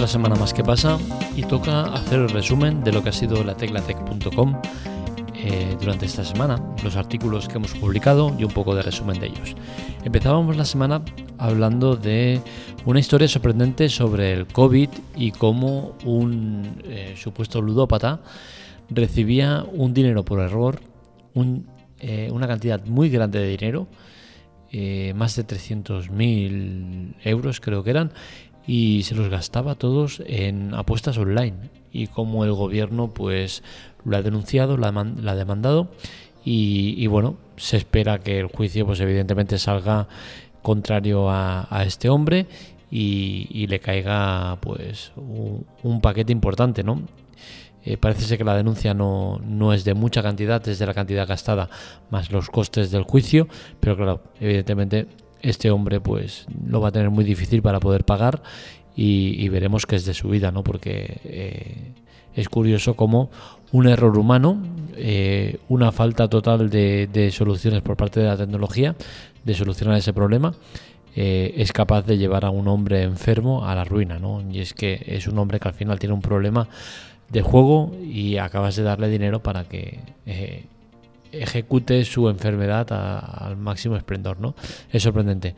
Otra semana más que pasa y toca hacer el resumen de lo que ha sido la teclatec.com eh, durante esta semana, los artículos que hemos publicado y un poco de resumen de ellos. Empezábamos la semana hablando de una historia sorprendente sobre el COVID y cómo un eh, supuesto ludópata recibía un dinero por error, eh, una cantidad muy grande de dinero, más de 300.000 euros creo que eran, y se los gastaba todos en apuestas online y como el gobierno pues lo ha denunciado, lo ha, demandado y, bueno, se espera que el juicio pues evidentemente salga contrario a, este hombre y, le caiga pues un, paquete importante, ¿no? Eh, parece ser que la denuncia no, no, es de mucha cantidad, es de la cantidad gastada más los costes del juicio, pero claro, evidentemente este hombre pues lo va a tener muy difícil para poder pagar y, veremos qué es de su vida, ¿no? Porque eh, es curioso cómo un error humano, eh, una falta total de, soluciones por parte de la tecnología, de solucionar ese problema, eh, es capaz de llevar a un hombre enfermo a la ruina, ¿no? Y es que es un hombre que al final tiene un problema de juego y acabas de darle dinero para que ejecute su enfermedad al máximo esplendor, ¿no? Es sorprendente.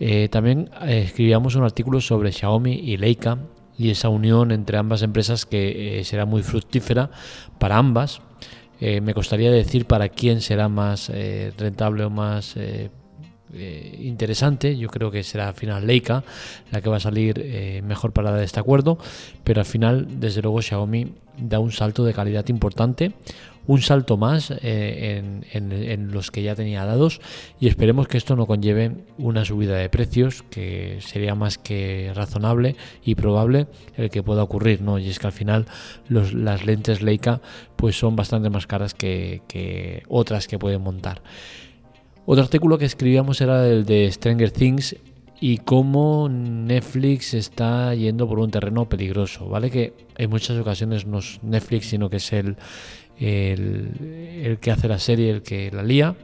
Eh, también eh, escribíamos un artículo sobre Xiaomi y Leica y esa unión entre ambas empresas que eh, será muy fructífera para ambas. me costaría decir para quién será más rentable o más interesante. Yo creo que será al final Leica la que va a salir mejor parada de este acuerdo, pero al final, desde luego, Xiaomi da un salto de calidad importante un salto más eh, en, los que ya tenía dados y esperemos que esto no conlleve una subida de precios que sería más que razonable y probable el que pueda ocurrir ¿no? y es que al final las lentes Leica pues son bastante más caras que, otras que pueden montar otro artículo que escribíamos era el de Stranger Things y cómo Netflix está yendo por un terreno peligroso, ¿vale? Que en muchas ocasiones no es Netflix, sino que es el, el, que hace la serie, el que la lía.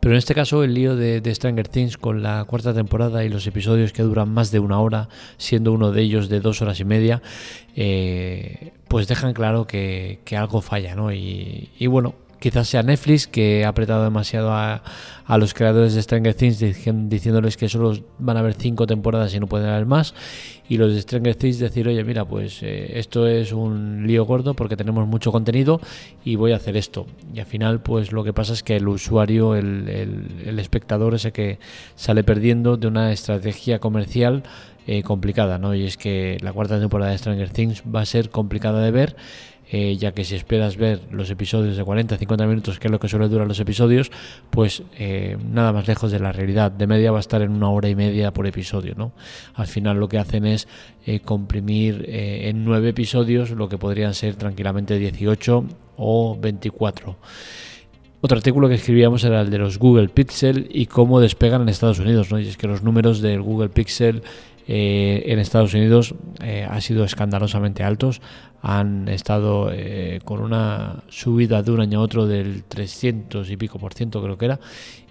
Pero en este caso el lío de, Stranger Things con la cuarta temporada y los episodios que duran más de una hora, siendo uno de ellos de dos horas y media, eh, pues dejan claro que, algo falla, ¿no? Y, y bueno, Quizás sea Netflix que ha apretado demasiado a, los creadores de Stranger Things diciéndoles que solo van a haber cinco temporadas y no pueden haber más. Y los de Stranger Things decir, oye, mira, pues eh, esto es un lío gordo porque tenemos mucho contenido y voy a hacer esto. Y al final, pues lo que pasa es que el usuario, el, el, espectador ese que sale perdiendo de una estrategia comercial eh, complicada, ¿no? Y es que la cuarta temporada de Stranger Things va a ser complicada de ver eh, ya que si esperas ver los episodios de 40-50 minutos, que es lo que suele durar los episodios, pues eh, nada más lejos de la realidad. De media va a estar en una hora y media por episodio, ¿no? Al final lo que hacen es eh, comprimir en nueve episodios lo que podrían ser tranquilamente 18 o 24. Otro artículo que escribíamos era el de los Google Pixel y cómo despegan en Estados Unidos, ¿no? Y es que los números del Google Pixel en Estados Unidos han sido escandalosamente altos han estado eh, con una subida de un año a otro del 300 y pico por ciento creo que era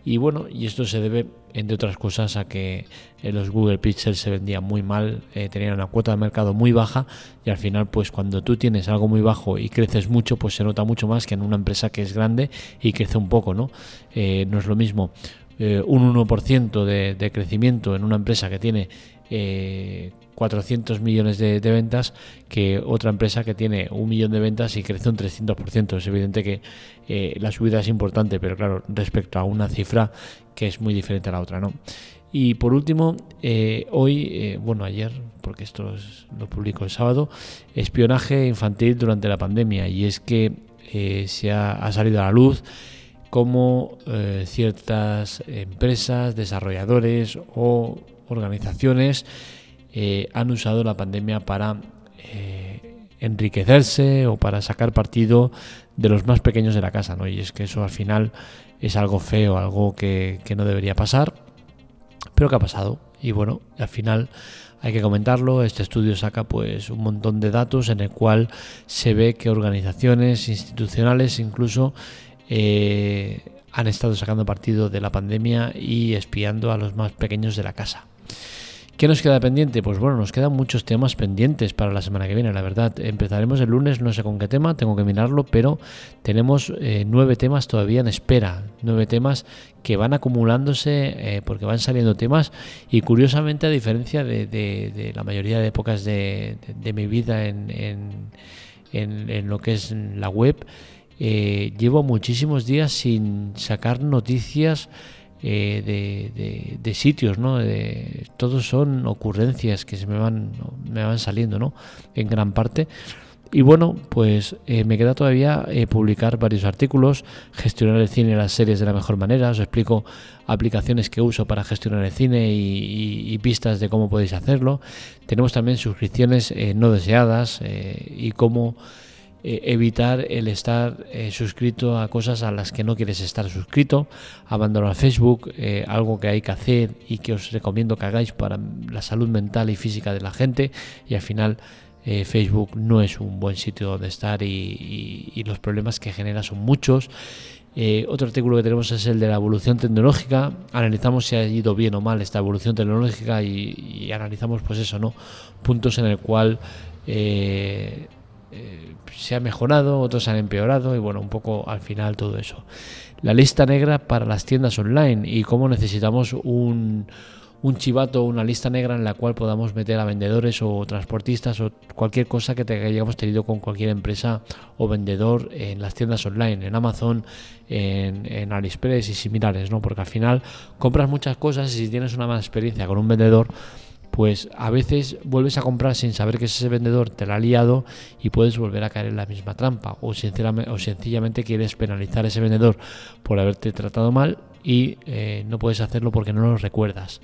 y bueno y esto se debe entre otras cosas a que eh, los Google Pixel se vendían muy mal eh, tenían una cuota de mercado muy baja y al final pues cuando tú tienes algo muy bajo y creces mucho pues se nota mucho más que en una empresa que es grande y crece un poco no no es lo mismo un 1% de, de crecimiento en una empresa que tiene 400 millones de, ventas que otra empresa que tiene un millón de ventas y crece un 300%. Es evidente que eh, la subida es importante, pero claro, respecto a una cifra que es muy diferente a la otra, ¿no? Y por último, eh, hoy, eh, bueno, ayer, porque esto lo publico el sábado, espionaje infantil durante la pandemia. Y es que se ha, salido a la luz cómo ciertas empresas, desarrolladores o organizaciones eh, han usado la pandemia para eh, enriquecerse o para sacar partido de los más pequeños de la casa, ¿no? Y es que eso al final es algo feo, algo que, no debería pasar, pero que ha pasado. Y bueno, al final hay que comentarlo. Este estudio saca pues un montón de datos en el cual se ve que organizaciones institucionales incluso eh, han estado sacando partido de la pandemia y espiando a los más pequeños de la casa. ¿Qué nos queda pendiente? Pues bueno, nos quedan muchos temas pendientes para la semana que viene, la verdad. Empezaremos el lunes, no sé con qué tema, tengo que mirarlo, pero tenemos eh, nueve temas todavía en espera. Nueve temas que van acumulándose eh, porque van saliendo temas y curiosamente a diferencia de, la mayoría de épocas de, mi vida en, lo que es la web, eh, llevo muchísimos días sin sacar noticias eh, de, sitios, ¿no? De, todos son ocurrencias que se me van, me van saliendo, ¿no? En gran parte. Y bueno, pues eh, me queda todavía eh, publicar varios artículos, gestionar el cine y las series de la mejor manera. Os explico aplicaciones que uso para gestionar el cine y, pistas de cómo podéis hacerlo. Tenemos también suscripciones no deseadas y cómo eh, evitar el estar eh, suscrito a cosas a las que no quieres estar suscrito, abandonar Facebook, eh, algo que hay que hacer y que os recomiendo que hagáis para la salud mental y física de la gente y al final Facebook no es un buen sitio donde estar y, los problemas que genera son muchos. otro artículo que tenemos es el de la evolución tecnológica. Analizamos si ha ido bien o mal esta evolución tecnológica y, analizamos pues eso, ¿no? Puntos en el cual se ha mejorado, otros han empeorado y bueno, un poco al final todo eso. La lista negra para las tiendas online y cómo necesitamos un, un chivato, una lista negra en la cual podamos meter a vendedores o transportistas o cualquier cosa que hayamos tenido con cualquier empresa o vendedor en las tiendas online, en Amazon, en, en AliExpress y similares, ¿no? Porque al final compras muchas cosas y si tienes una mala experiencia con un vendedor, pues a veces vuelves a comprar sin saber que ese vendedor te la ha liado y puedes volver a caer en la misma trampa o, sencillamente quieres penalizar a ese vendedor por haberte tratado mal y eh, no puedes hacerlo porque no lo recuerdas.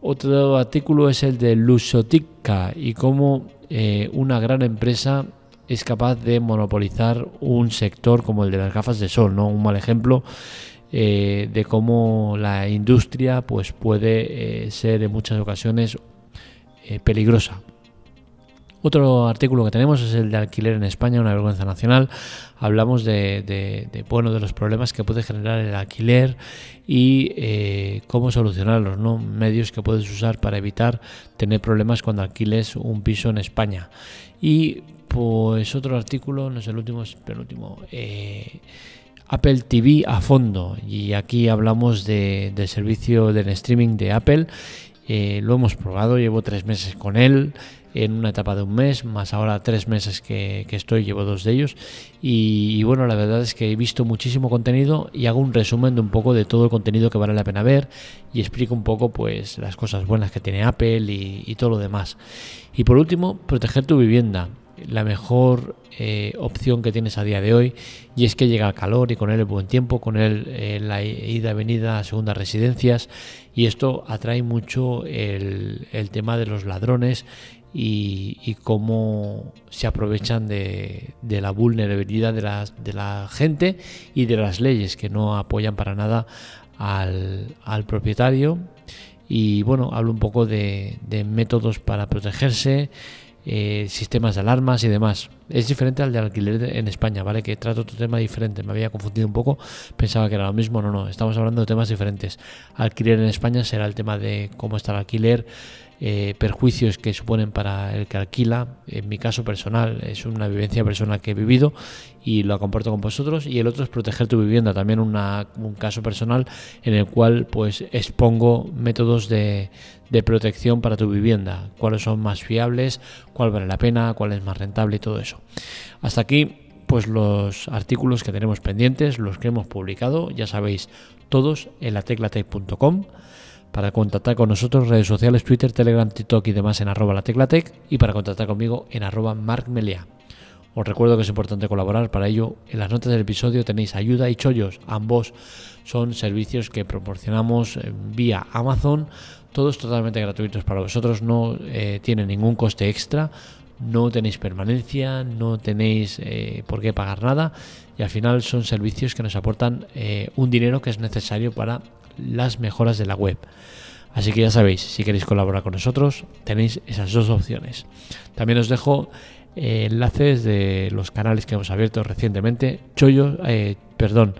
Otro artículo es el de Lusotica y cómo eh, una gran empresa es capaz de monopolizar un sector como el de las gafas de sol, ¿no? Un mal ejemplo eh, de cómo la industria pues puede ser en muchas ocasiones eh, peligrosa. Otro artículo que tenemos es el de alquiler en España, una vergüenza nacional. Hablamos de, bueno, de los problemas que puede generar el alquiler y eh, cómo solucionarlos, ¿no? medios que puedes usar para evitar tener problemas cuando alquiles un piso en España. Y pues otro artículo, no es el último, es el penúltimo. Eh, Apple TV a fondo y aquí hablamos de, del servicio del streaming de Apple eh, lo hemos probado, llevo tres meses con él, en una etapa de un mes, más ahora tres meses que, estoy, llevo dos de ellos. Y, bueno, la verdad es que he visto muchísimo contenido y hago un resumen de un poco de todo el contenido que vale la pena ver y explico un poco pues las cosas buenas que tiene Apple y todo lo demás. Y por último, proteger tu vivienda la mejor eh, opción que tienes a día de hoy y es que llega el calor y con él el buen tiempo, con él eh, la ida venida a segundas residencias y esto atrae mucho el, tema de los ladrones y, cómo se aprovechan de, la vulnerabilidad de la, de la, gente y de las leyes que no apoyan para nada al, al propietario. Y bueno, hablo un poco de, de métodos para protegerse eh, sistemas de alarmas y demás. Es diferente al de alquiler en España, ¿vale? Que trato otro tema diferente. Me había confundido un poco, pensaba que era lo mismo. No, no, estamos hablando de temas diferentes. Alquiler en España será el tema de cómo está el alquiler, eh, perjuicios que suponen para el que alquila. En mi caso personal, es una vivencia personal que he vivido y lo comparto con vosotros. Y el otro es proteger tu vivienda, también un caso personal en el cual pues expongo métodos de, protección para tu vivienda, cuáles son más fiables, cuál vale la pena, cuál es más rentable y todo eso. Hasta aquí pues los artículos que tenemos pendientes, los que hemos publicado, ya sabéis, todos en la teclatec.com. Para contactar con nosotros, redes sociales, Twitter, Telegram, TikTok y demás en arroba la teclatec y para contactar conmigo en arroba markmelia. Os recuerdo que es importante colaborar, para ello. En las notas del episodio tenéis ayuda y chollos, ambos son servicios que proporcionamos eh, vía Amazon, todos totalmente gratuitos para vosotros, no eh, tienen ningún coste extra, no tenéis permanencia, no tenéis eh, por qué pagar nada. Y al final son servicios que nos aportan un dinero que es necesario para las mejoras de la web. Así que ya sabéis, si queréis colaborar con nosotros, tenéis esas dos opciones. También os dejo eh, enlaces de los canales que hemos abierto recientemente, Chollo, eh, perdón,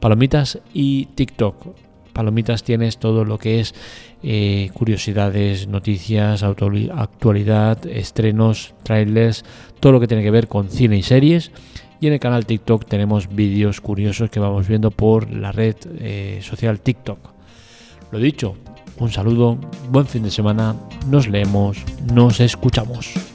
Palomitas y TikTok. Palomitas tienes todo lo que es eh, curiosidades, noticias, actualidad, estrenos, trailers, todo lo que tiene que ver con cine y series. Y en el canal TikTok tenemos vídeos curiosos que vamos viendo por la red eh, social TikTok. Lo dicho, un saludo, buen fin de semana, nos leemos, nos escuchamos.